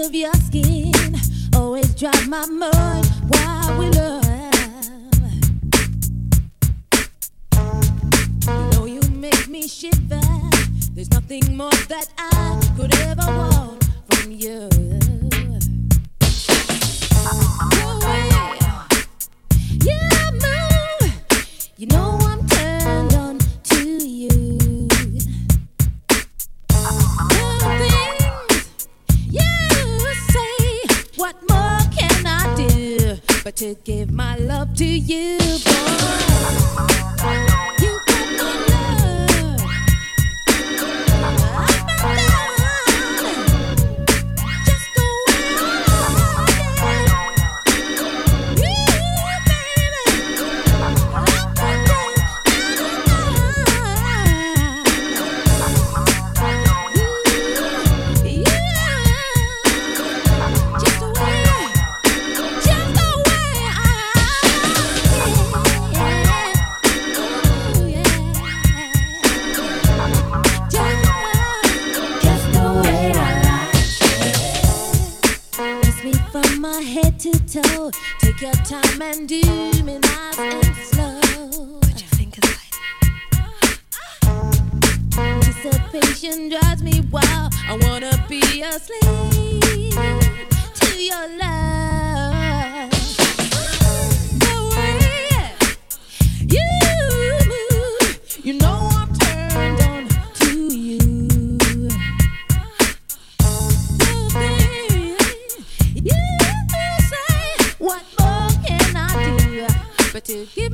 of your skin. Always drive my mind why we love. You know you make me shiver. There's nothing more that i to.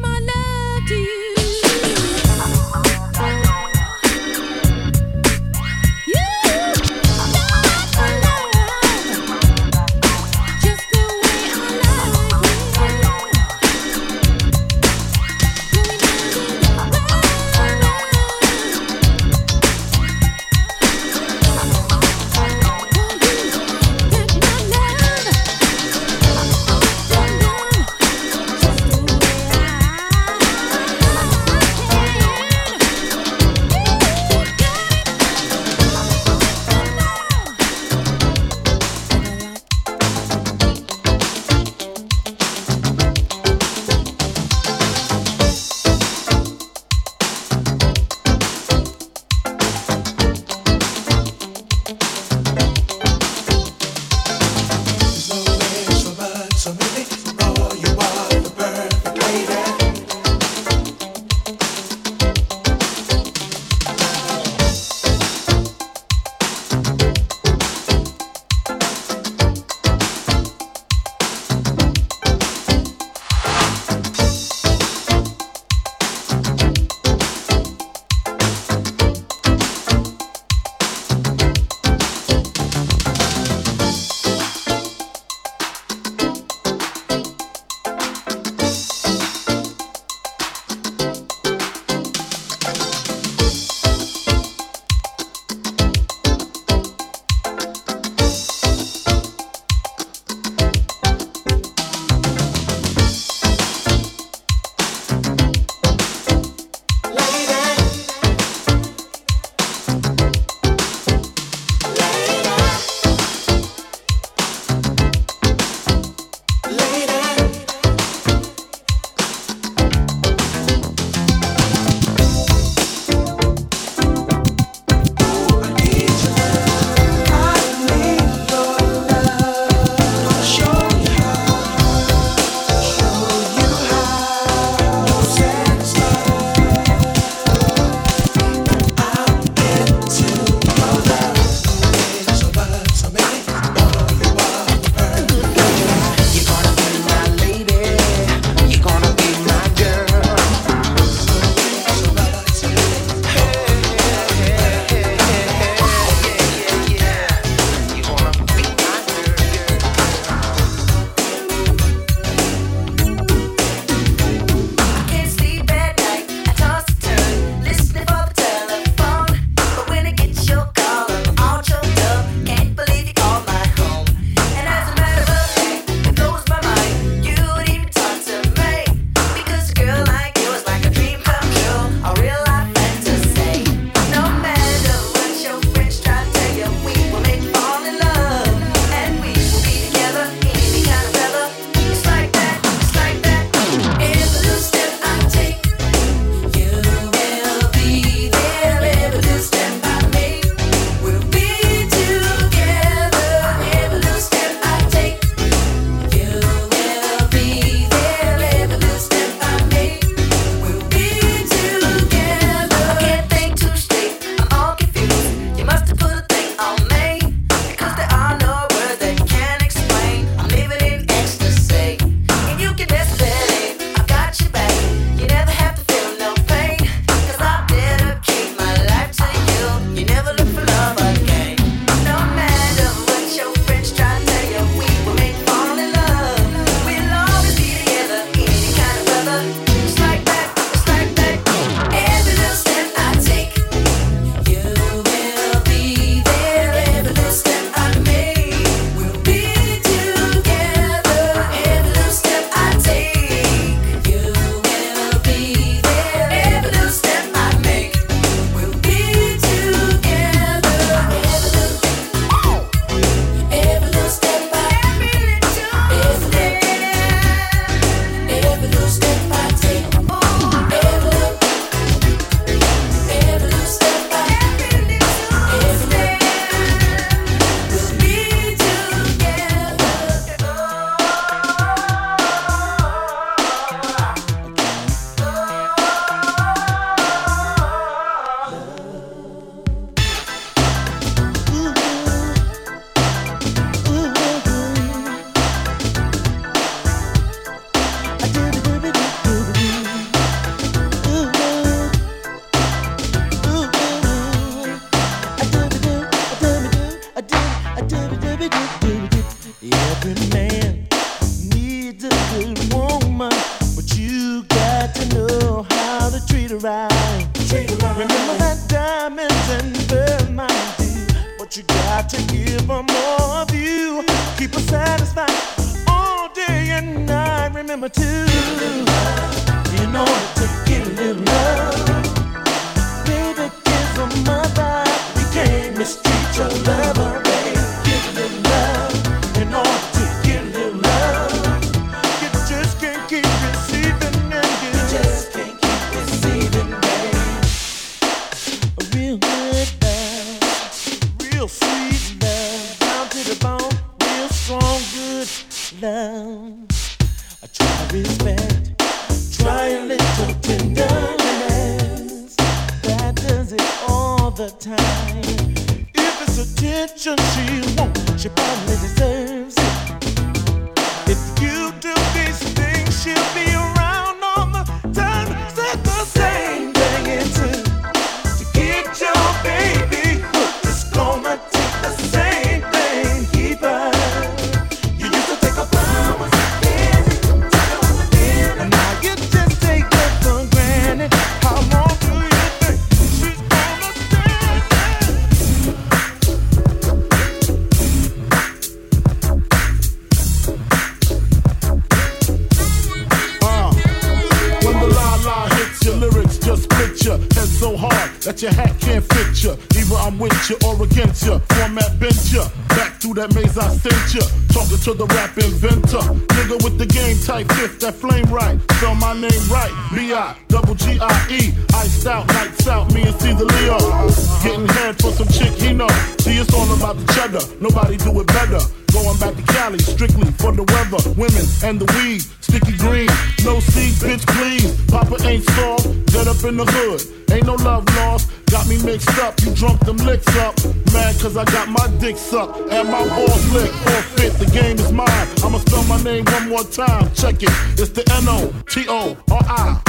The N-O-T-O-R-I-O-U-S.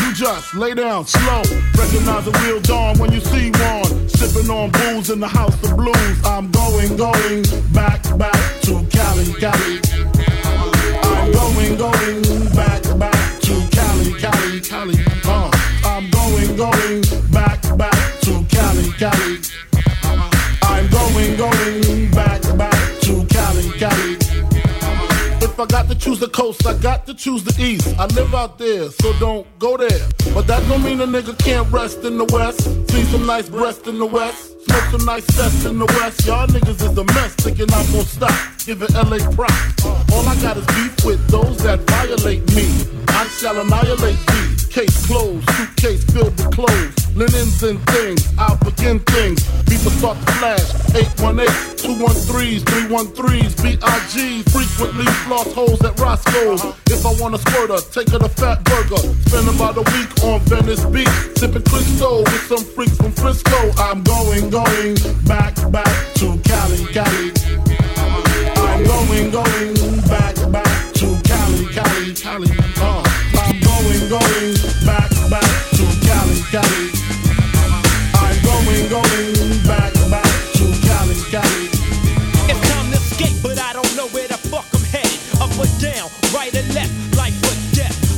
You just lay down slow. Recognize the real dawn when you see one. Sipping on booze in the house of blues. I'm going, going back, back to Cali, Cali. I'm going, going back, back to Cali, Cali, Cali. Uh, I'm going, going got to choose the coast, I got to choose the east. I live out there, so don't go there. But that don't mean a nigga can't rest in the west. See some nice breasts in the west. Smoke some nice sets in the west. Y'all niggas is a mess, thinking I'm gonna stop. Giving LA props. All I got is beef with those that violate me. I shall annihilate thee. Case closed, suitcase filled with clothes. Linens and things, I'll begin things. People start to flash. 818, 213s, 313s, BIG. Frequently floss holes at Roscoe's. If I want a squirter, take her to Fat Burger. Spend about a week on Venice Beach. Sipping Cristal with some freaks from Frisco. I'm going, going back, back to Cali, Cali. I'm going, going back, back to Cali, Cali, Cali. Uh, I'm going, going Cali,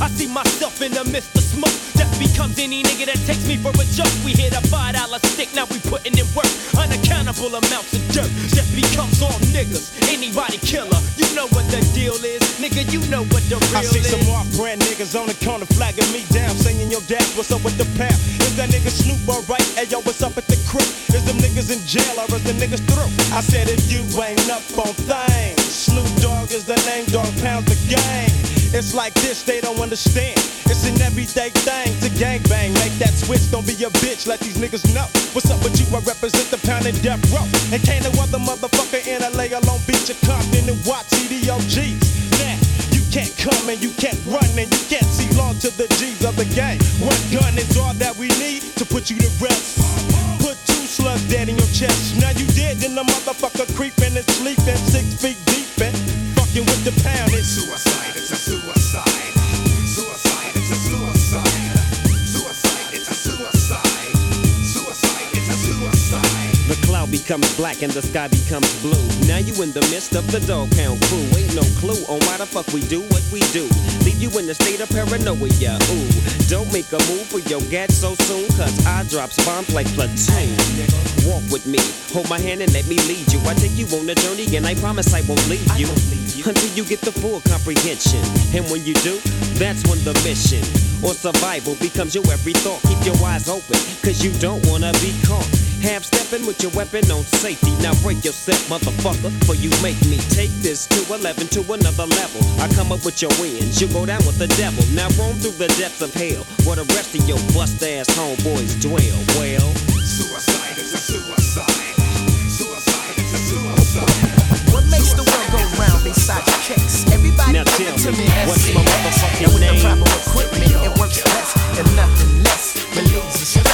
I see myself in the midst of smoke. Death becomes any nigga that takes me for a joke. We hit a five dollar stick, now we putting in work. Unaccountable amounts of dirt. Death becomes all niggas. Anybody killer, you know what the deal is. Nigga, you know what the real is. I see is. some off brand niggas on the corner flagging me down, saying, Yo, dad, what's up with the pound? Is that nigga Snoop alright? Hey, yo, what's up at the crib? Is them niggas in jail or is the niggas through? I said, If you ain't up on things, Snoop Dogg is the name, dog pounds the gang. It's like this, they don't understand. It's an everyday thing to gangbang. Make that switch, don't be a bitch, let these niggas know. What's up with you? I represent the pound and death row. And can't no other motherfucker in LA alone beat your Compton and watch CDOGs. Now, you can't come and you can't run and you can't see long to the G's of the game. One gun is all that we need to put you to rest. Put two slugs dead in your chest. Now you dead, then the motherfucker creeping and sleeping six feet deep and fucking with the pound. It's suicide. Becomes black and the sky becomes blue. Now you in the midst of the dog pound crew. Ain't no clue on why the fuck we do what we do. Leave you in a state of paranoia. Ooh, don't make a move for your gat so soon, cause I drops bombs like platoon. Walk with me, hold my hand and let me lead you. I take you on a journey and I promise I won't leave you until you get the full comprehension. And when you do, that's when the mission or survival becomes your every thought. Keep your eyes open, cause you don't wanna be caught. Half stepping with your weapon on safety. Now break yourself, motherfucker, for you make me take this to 11 to another level. I come up with your wins, you go down with the devil. Now roam through the depths of hell, where the rest of your bust ass homeboys dwell. Well, suicide is a suicide. Suicide is a suicide. What makes the world go round besides checks? Everybody Now tell to me, me what's my motherfucking and with name? the proper equipment, it works best and nothing less relieves the stress.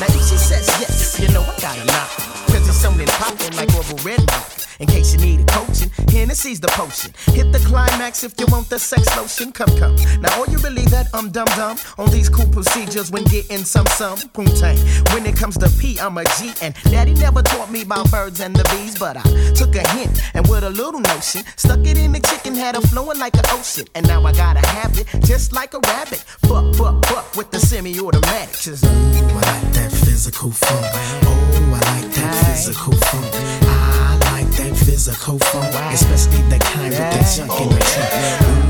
Now if she says yes, you know I gotta knock. Cause it's something poppin' like Orville Redenbacher. In case you need a coaching, Hennessy's the potion. Hit the climax if you want the sex lotion. Come, come. Now all you believe that I'm dumb dumb on these cool procedures when getting some some poontang. When it comes to P, I'm a G, and Daddy never taught me about birds and the bees, but I took a hint and with a little notion, stuck it in the chicken, had her flowing like an ocean, and now I gotta have it just like a rabbit. Fuck, fuck, fuck with the semi-automatic. Ooh, I like that physical funk. Oh, I like that physical funk. That physical funk, especially the kind with the junk in the trunk.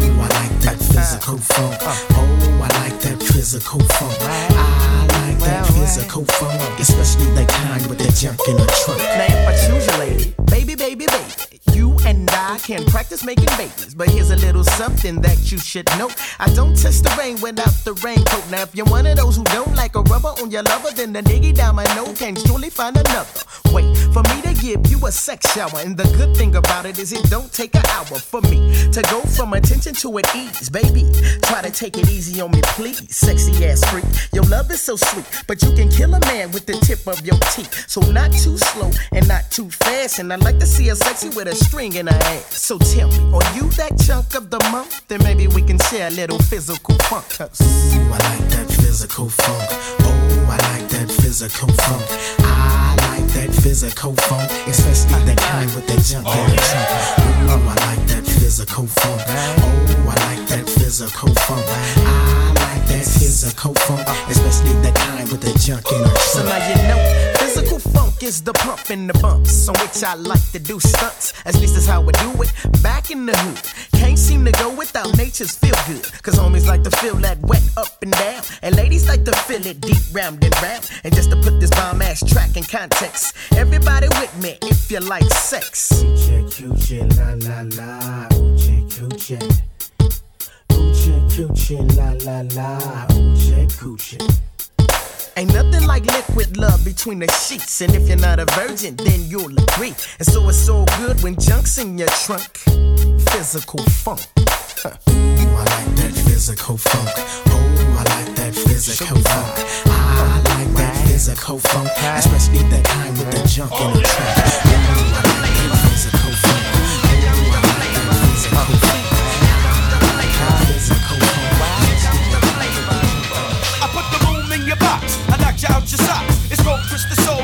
Ooh, I like that physical funk. Uh. Oh, I like that physical funk. I like that physical funk, especially the kind with the junk in the trunk. Now if I choose you, lady, baby, baby, baby, you and I can practice making babies. But here's a little something that you should know. I don't test the rain without the raincoat. Now if you're one of those who don't like a rubber on your lover, then the nigga down my nose can surely find another. Wait for me to give you a sex shower, and the good thing about it is it don't take an hour for me to go from attention to an ease, baby. Try to take it easy on me, please, sexy ass freak. Your love is so sweet, but you can kill a man with the tip of your teeth. So not too slow and not too fast, and I like to see a sexy with a string in her ass. So tell me, are you that chunk of the month? Then maybe we can share a little physical funk. 'cause Ooh, I like that physical funk. Oh, I like that physical funk. I like that physical funk, especially the kind with the junk oh, in the trunk. Ooh, I like that physical funk. Oh, I like that physical funk. I like that physical funk, especially the kind with the junk in the So trunk. now you know, physical funk is the pump and the bumps on which I like to do stunts. At least that's how I do it. Back in the hood, can't seem to go without nature's feel good. Cause homies like to feel that wet up and down. And ladies like to feel it deep round and round. And just to put this bomb ass track in context, everybody with me if you like sex. Coochie, coochie, la la la. Coochie, coochie. Coochie, coochie, la la la. Coochie, coochie. Ain't nothing like liquid love between the sheets. And if you're not a virgin, then you'll agree. And so it's so good when junk's in your trunk. Physical funk. Huh. Ooh, I like that physical funk. Oh, I like that physical funk. Ah, I like that physical funk, especially the kind with the junk in the oh, trunk. Your socks. It's called Chris the Soul,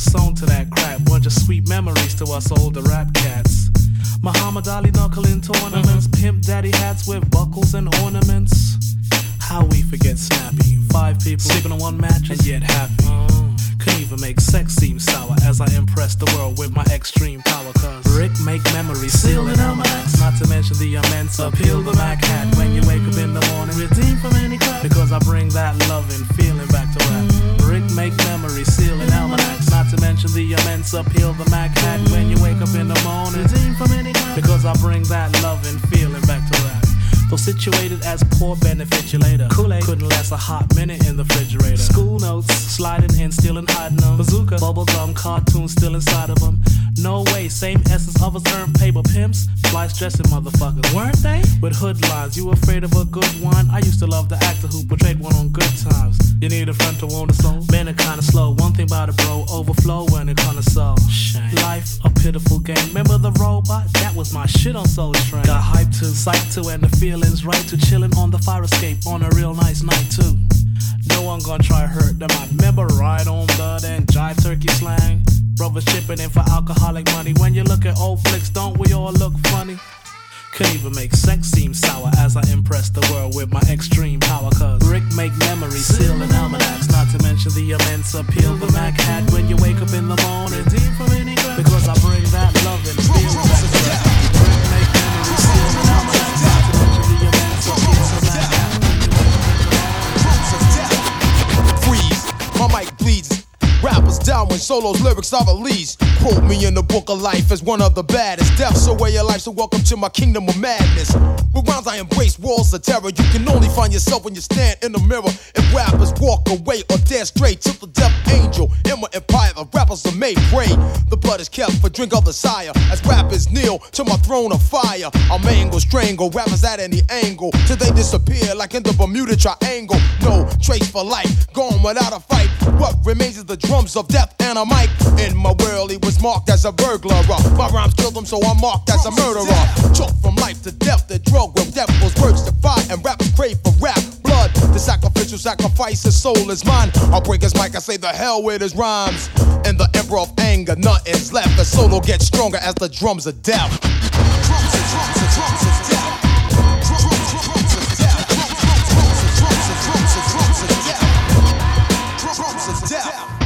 Sewn to that crap. Bunch of sweet memories to us older rap cats. Muhammad Ali knuckling tournaments, mm-hmm. pimp daddy hats with buckles and ornaments. How we forget Snappy? Five people sleeping on one mattress and yet happy. Mm-hmm. Couldn't even make sex seem sour as I impress the world with my extreme power. Cause Rick make memories seal in almanacs. Not to mention the immense appeal the Mac hat when you wake up in the morning. Redeem from any crap because I bring that loving feeling back to rap. Mm-hmm. Rick make memories sealing to mention the immense appeal the Mac hat when you wake up in the morning. Because I bring that loving feeling back to life. Though situated as poor benefit you later. Kool-Aid couldn't last a hot minute in the refrigerator. School notes, sliding in, stealing, hiding them. Bazooka, bubble gum, cartoons still inside of them. No way, same essence of us earned paper pimps. Fly stressing motherfuckers, weren't they? With hood lines, you afraid of a good one? I used to love the actor who portrayed one on good times. You need a friend to warm the soul. Man, it kinda slow. One thing about it, bro, overflow when it kinda so. Life, a pitiful game. Remember the robot? That was my shit on Soul Train. Got hyped to, psyched to, and the feelings right to chillin' on the fire escape on a real nice night too. No one gonna try hurt them. I remember right on blood and jive turkey slang. Brothers chipping in for alcoholic money. When you look at old flicks, don't we all look funny? Couldn't even make sex seem sour as I impress the world with my extreme power. Cause Rick make memories seal in almanacs. Not to mention the immense appeal the Mac had when you wake up in the morning. My mic bleeds. Rappers down when solos lyrics are released. Quote me in the book of life as one of the baddest. Death's a way of life, so welcome to my kingdom of madness. With rhymes I embrace walls of terror. You can only find yourself when you stand in the mirror. If rappers walk away or dare straight to the death angel. In my empire, the rappers are made prey. The blood is kept for drink of the sire. As rappers kneel to my throne of fire. I'll mangle, strangle rappers at any angle. Till they disappear like in the Bermuda Triangle. No trace for life, gone without a fight. What remains is the drums of death and a mic. In my world, he was marked as a burglar. My rhymes killed him, so I'm marked as a murderer. Choked from life to death, the drug with devil's words to fight, and rappers crave for rap. Blood, the sacrificial sacrifice, his soul is mine. I'll break his mic, I say the hell with his rhymes. And the emperor of anger, nothing's left. The solo gets stronger as the drums of death. Drums drums. Drums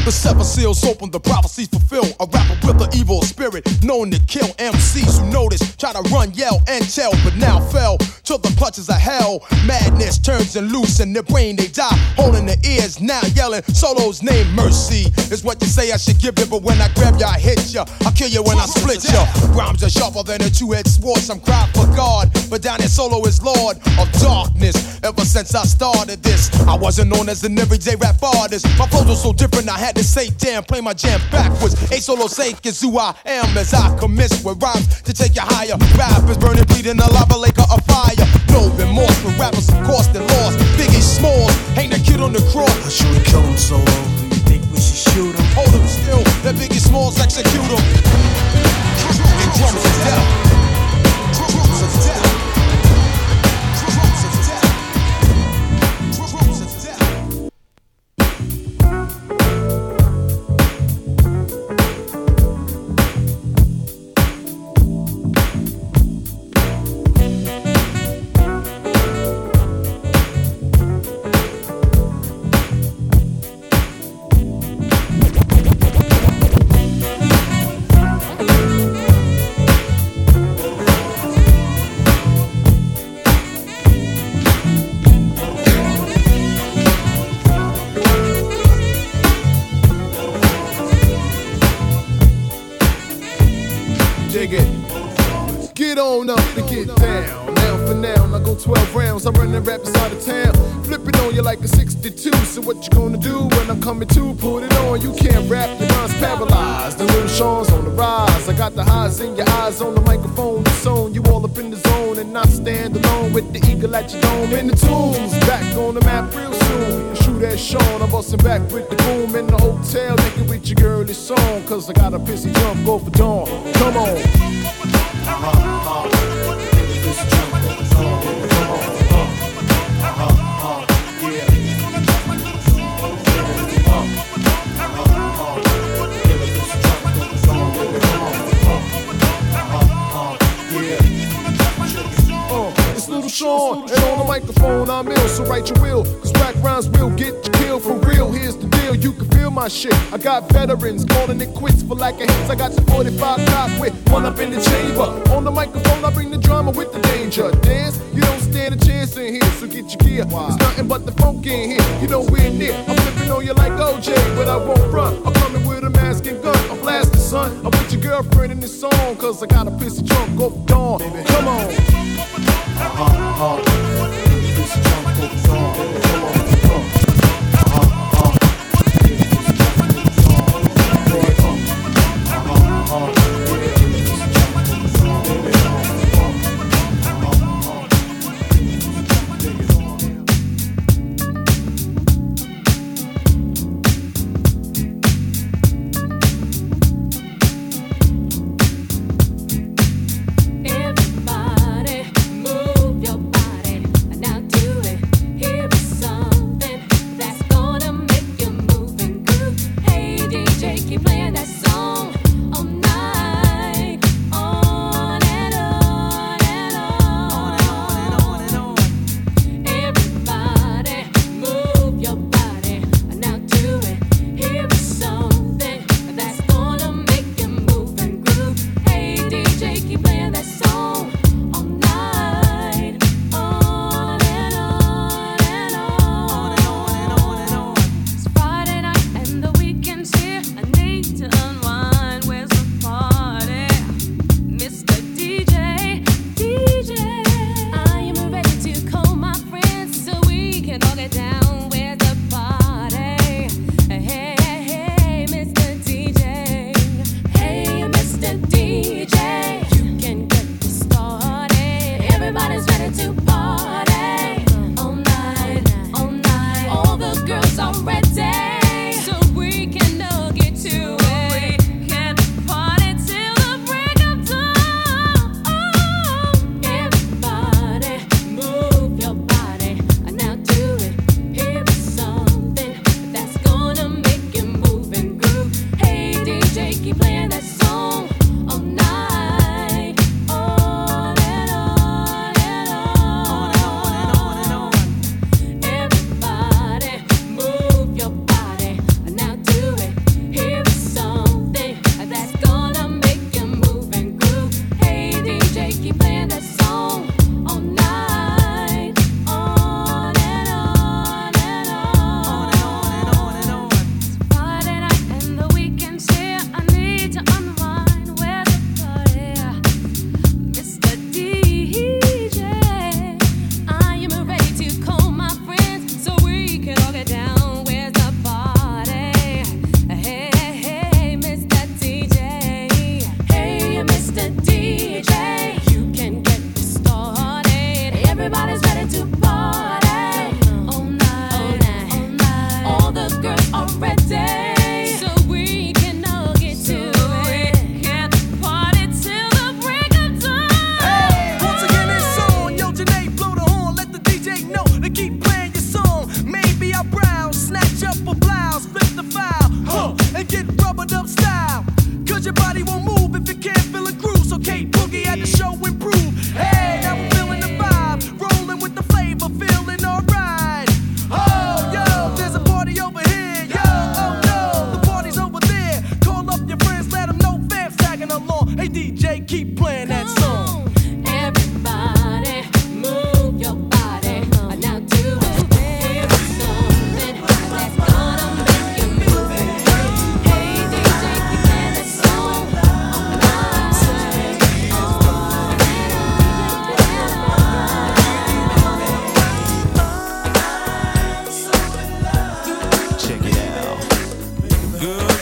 The seven seals open, the prophecies fulfill. A rapper with an evil spirit, known to kill MCs who notice, try to run, yell, and tell, but now fell to the clutches of hell. Madness turns and loose in their brain, they die, holding their ears now, yelling. Solo's name, mercy, is what you say I should give it, but when I grab ya, I hit ya. I kill you when I split ya. Rhymes are sharper than a two-head sword. Some cry for God, but down there, Solo is Lord of darkness. Ever since I started this, I wasn't known as an everyday rap artist. My flows were so different, I had to say, damn, play my jam backwards. A solo sake is who I am as I commence with rhymes to take you higher. Rappers burning, bleeding, a lava lake of fire. No remorse for rappers, of course, they lost. Biggie Smalls, ain't the kid on the cross. I should've killed him solo? You think we should shoot him? Hold him still, let Biggie Smalls execute him. And drums of death. Drums of death. 12. I'm running raps out of town. Flipping on you like a 62. So what you gonna do when I'm coming to? Put it on. You can't rap, your mind's paralyzed. The little Sean's on the rise. I got the highs in your eyes on the microphone. It's on. You all up in the zone and not stand alone with the eagle at your dome. In the tunes, back on the map real soon. Shoot at Sean. I'm busting back with the boom in the hotel. Naked with your girly song. Cause I got a pissy jump, go for dawn. Come on. Uh-huh. Uh-huh. It's Little Sean, and on the microphone I'm ill, so write your will. Cause rap rhymes will get you killed for real. Here's the deal, you can feel my shit. I got veterans calling it quits for lack of hits. I got the 45 cop with one up in the chamber. On the microphone, I bring the drama with the danger. Dance, you don't stand a chance in here, so get your gear. It's nothing but the funk in here, you know we're near. I'm flipping on you like OJ, but I won't run. I'm coming with a mask and gun, I'm blasting, son. I'm with your girlfriend in this song, cause I got a pissy trunk, go for dawn. Come on. Everybody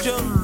Belgium.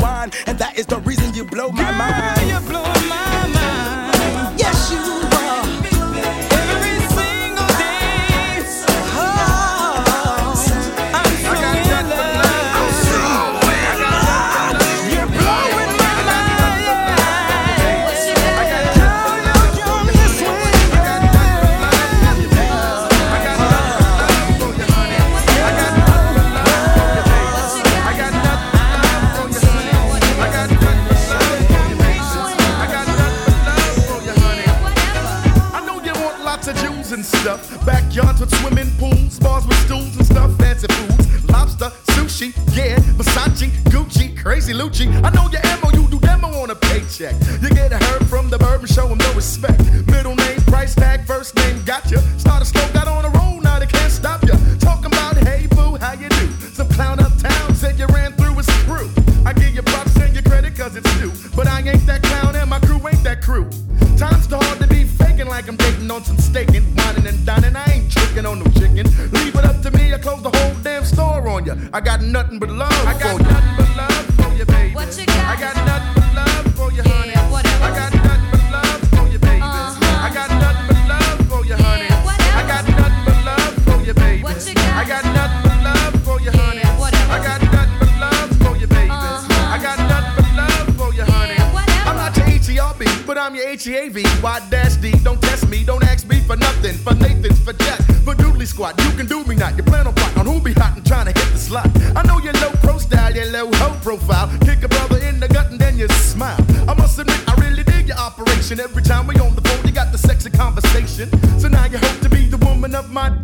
I and that is the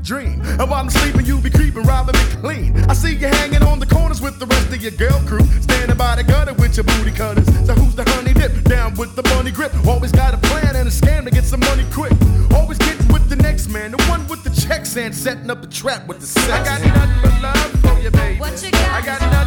dream. And while I'm sleeping, you be creeping, robbing me clean. I see you hanging on the corners with the rest of your girl crew. Standing by the gutter with your booty cutters. So who's the honey dip? Down with the money grip. Always got a plan and a scam to get some money quick. Always getting with the next man, the one with the checks and setting up a trap with the sex. I got nothing but love for you, baby. What you got? I got nothing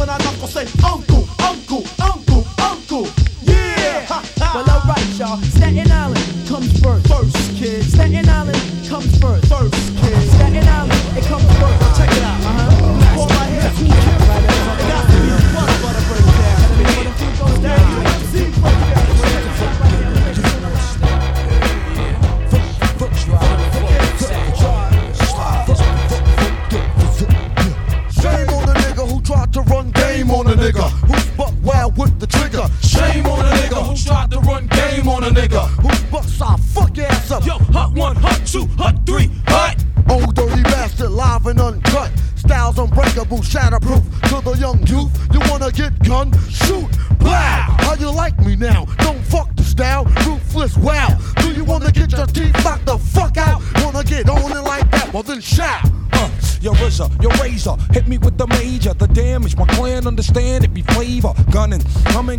when I knock or say, Uncle, Uncle.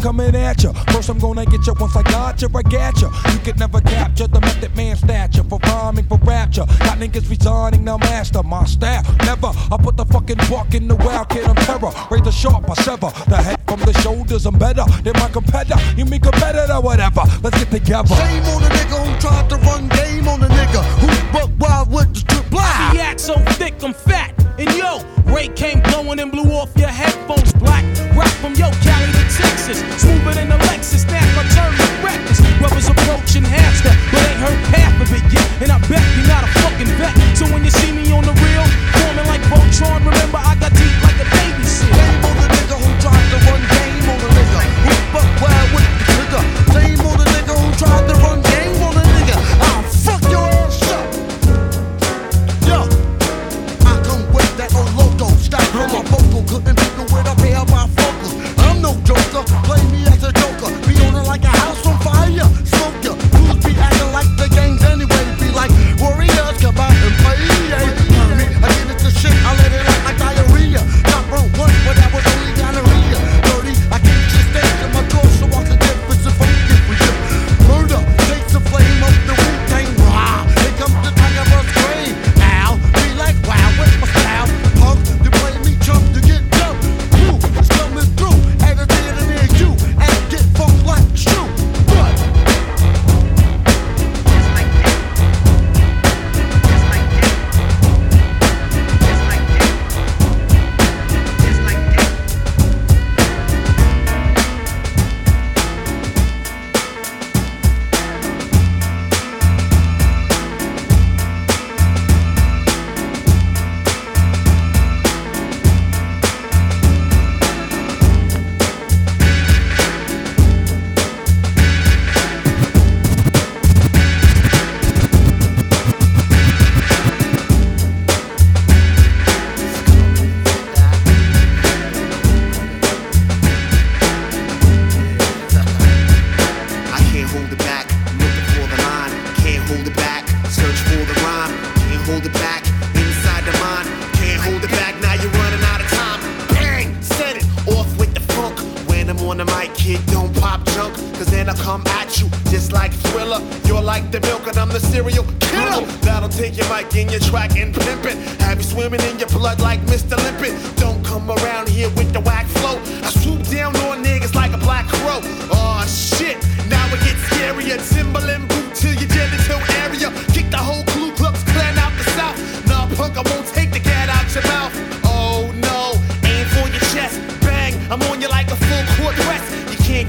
coming at ya. First, I'm gonna get ya. Once I got ya, I got ya. You could never capture the method man stature for rhyming for rapture. Got niggas resigning now, master my staff. Never. I put the fucking walk in the wild kid of terror. Raise the sharp, I sever the head from the shoulders. I'm better than my competitor. You mean competitor, whatever. Let's get together. Shame on the nigga who tried to. Run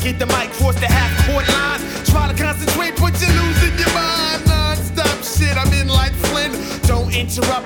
get the mic, force the half court line. Try to concentrate, but you're losing your mind. Non stop shit, I'm in like Flynn. Don't interrupt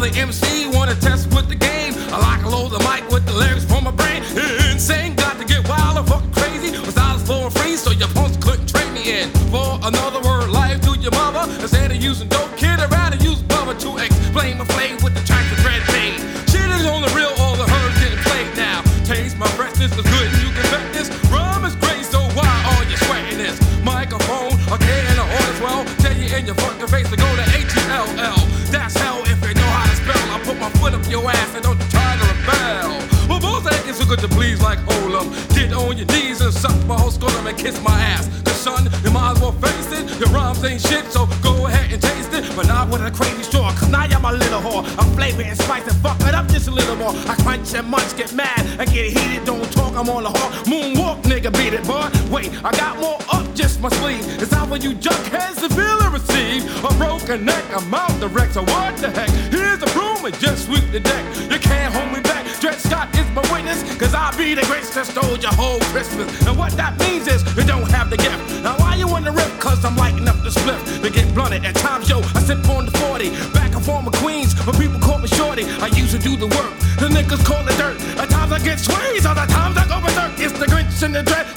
the MC wanna test I'm on the hawk. Moonwalk, nigga, beat it, boy. Wait, I got more up just my sleeve. It's out for you junkheads to feel and receive. A broken neck, I'm out the wreck, so what the heck? Here's a broom and just sweep the deck. You can't hold me back. Dred Scott is my witness, cause I be the greatest that stole your whole Christmas. And what that means is you don't have the gift. Now why you in the rip? Cause I'm lighting up the spliff. To get blunted at times, yo, I sip on the 40. Back and forth with Queens, but people call me shorty. I used to do the work. The niggas call it dirt. At times I get sways, other times in the dread